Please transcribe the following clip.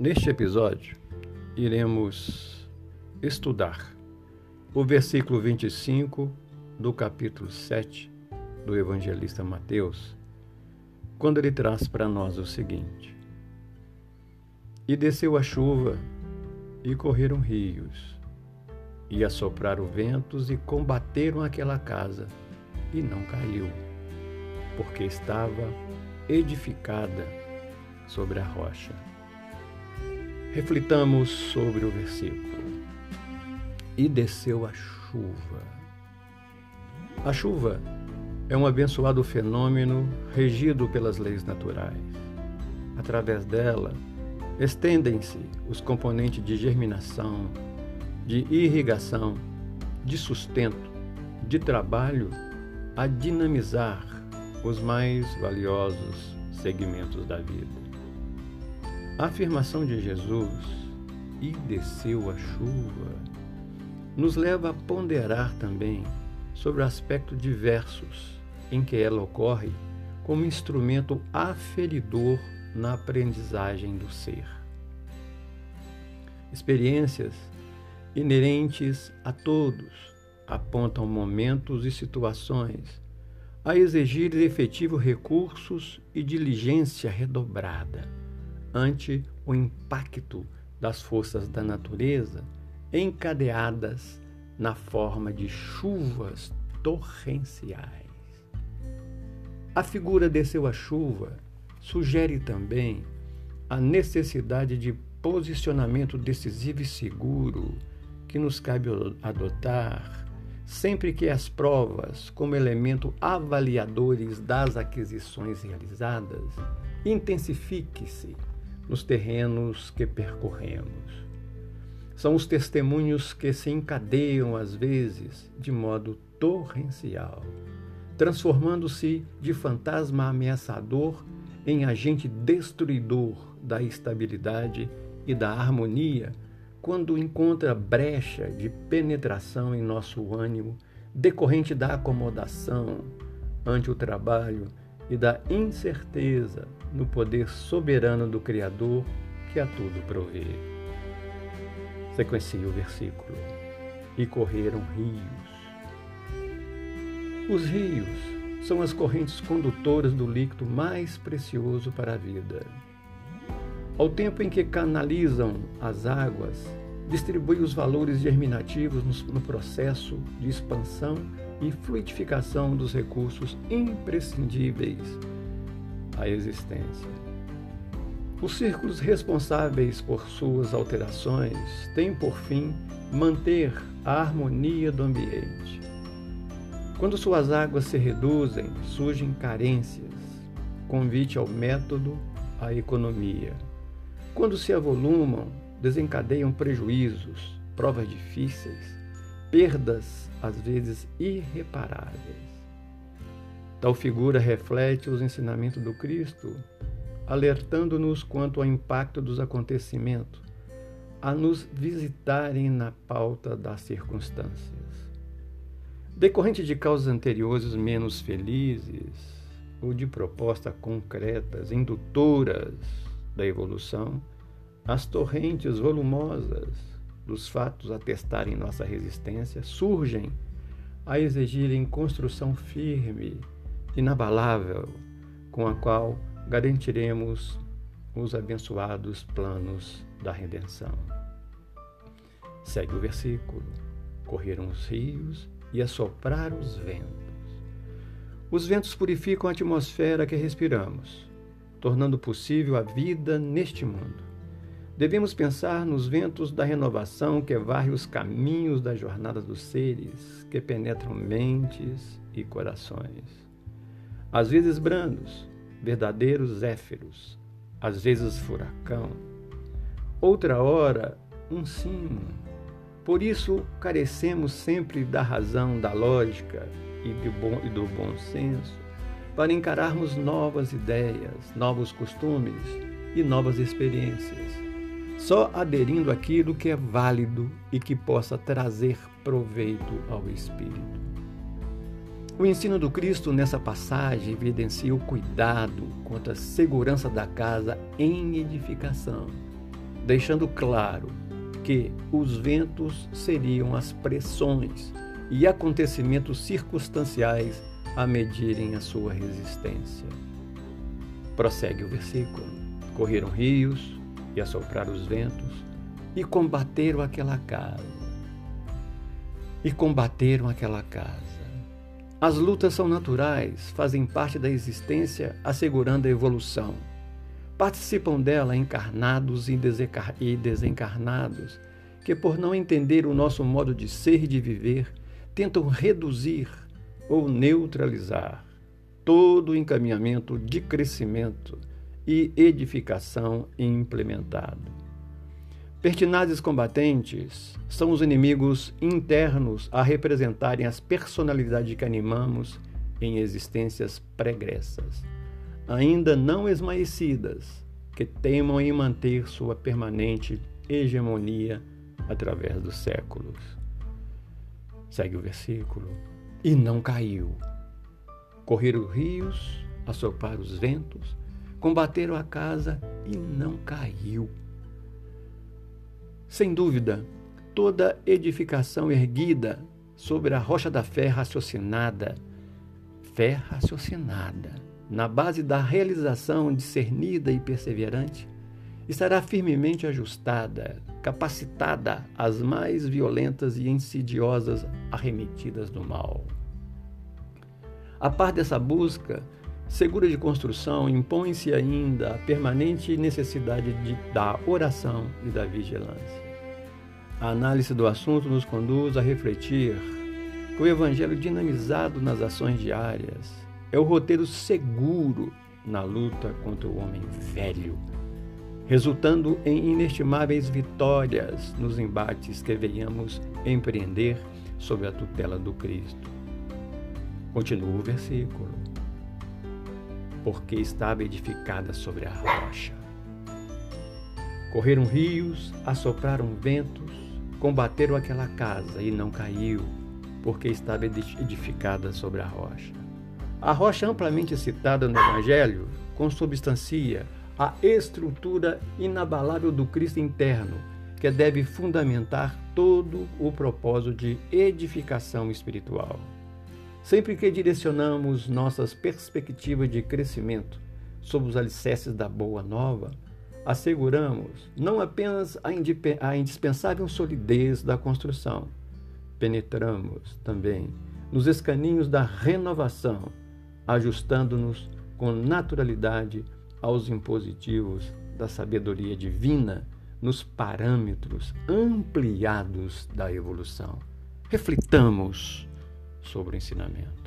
Neste episódio, iremos estudar o versículo 25 do capítulo 7 do evangelista Mateus, quando ele traz para nós o seguinte: E desceu a chuva, e correram rios, e assopraram ventos, e combateram aquela casa, e não caiu, porque estava edificada sobre a rocha. Reflitamos sobre o versículo. E desceu a chuva. A chuva é um abençoado fenômeno regido pelas leis naturais. Através dela, estendem-se os componentes de germinação, de irrigação, de sustento, de trabalho a dinamizar os mais valiosos segmentos da vida. A afirmação de Jesus, e desceu a chuva, nos leva a ponderar também sobre aspectos diversos em que ela ocorre como instrumento aferidor na aprendizagem do ser. Experiências inerentes a todos apontam momentos e situações a exigir efetivos recursos e diligência redobrada ante o impacto das forças da natureza encadeadas na forma de chuvas torrenciais. A figura desceu a chuva sugere também a necessidade de posicionamento decisivo e seguro que nos cabe adotar sempre que as provas, como elemento avaliadores das aquisições realizadas, intensifique-se nos terrenos que percorremos. São os testemunhos que se encadeiam, às vezes, de modo torrencial, transformando-se de fantasma ameaçador em agente destruidor da estabilidade e da harmonia quando encontra brecha de penetração em nosso ânimo decorrente da acomodação ante o trabalho e da incerteza no poder soberano do Criador que a tudo provê. Sequencia o versículo. E correram rios. Os rios são as correntes condutoras do líquido mais precioso para a vida. Ao tempo em que canalizam as águas, distribuem os valores germinativos no processo de expansão e fluidificação dos recursos imprescindíveis à existência. Os círculos responsáveis por suas alterações têm por fim manter a harmonia do ambiente. Quando suas águas se reduzem, surgem carências, convite ao método, à economia. Quando se avolumam, desencadeiam prejuízos, provas difíceis, perdas às vezes irreparáveis. Tal figura reflete os ensinamentos do Cristo, alertando-nos quanto ao impacto dos acontecimentos, a nos visitarem na pauta das circunstâncias. Decorrente de causas anteriores menos felizes, ou de propostas concretas, indutoras da evolução, as torrentes volumosas dos fatos atestarem nossa resistência surgem a exigirem construção firme, inabalável, com a qual garantiremos os abençoados planos da redenção. Segue o versículo: correram os rios e assopraram os ventos. Os ventos purificam a atmosfera que respiramos, tornando possível a vida neste mundo. Devemos pensar nos ventos da renovação que varre os caminhos da jornada dos seres, que penetram mentes e corações. Às vezes brandos, verdadeiros zéfiros, às vezes furacão, outra hora um sino. Por isso carecemos sempre da razão, da lógica e do bom, e do bom senso para encararmos novas ideias, novos costumes e novas experiências só aderindo àquilo que é válido e que possa trazer proveito ao espírito. O ensino do Cristo nessa passagem evidencia o cuidado quanto à segurança da casa em edificação deixando claro que os ventos seriam as pressões e acontecimentos circunstanciais a medirem a sua resistência. Prossegue o versículo: Correram rios e assopraram os ventos e combateram aquela casa. E combateram aquela casa. As lutas são naturais, fazem parte da existência, assegurando a evolução. Participam dela encarnados e desencarnados, que, por não entender o nosso modo de ser e de viver, tentam reduzir ou neutralizar todo o encaminhamento de crescimento e edificação implementado. Pertinazes combatentes são os inimigos internos a representarem as personalidades que animamos em existências pregressas, ainda não esmaecidas, que teimam em manter sua permanente hegemonia através dos séculos. Segue o versículo. E não caiu. Correram rios, assoparam os ventos, combateram a casa e não caiu. Sem dúvida, toda edificação erguida sobre a rocha da fé raciocinada, fé raciocinada, na base da realização discernida e perseverante, estará firmemente ajustada, capacitada às mais violentas e insidiosas arremetidas do mal. A par dessa busca, segura de construção, impõe-se ainda a permanente necessidade de, da oração e da vigilância. A análise do assunto nos conduz a refletir que o Evangelho dinamizado nas ações diárias é o roteiro seguro na luta contra o homem velho, resultando em inestimáveis vitórias nos embates que venhamos empreender sob a tutela do Cristo. Continua o versículo. Porque estava edificada sobre a rocha. Correram rios, assopraram ventos, combateram aquela casa e não caiu, porque estava edificada sobre a rocha. A rocha amplamente citada no Evangelho consubstancia a estrutura inabalável do Cristo interno, que deve fundamentar todo o propósito de edificação espiritual. Sempre que direcionamos nossas perspectivas de crescimento sob os alicerces da Boa Nova, asseguramos não apenas a, indispensável solidez da construção, penetramos também nos escaninhos da renovação, ajustando-nos com naturalidade aos impositivos da sabedoria divina nos parâmetros ampliados da evolução. Reflitamos sobre o ensinamento.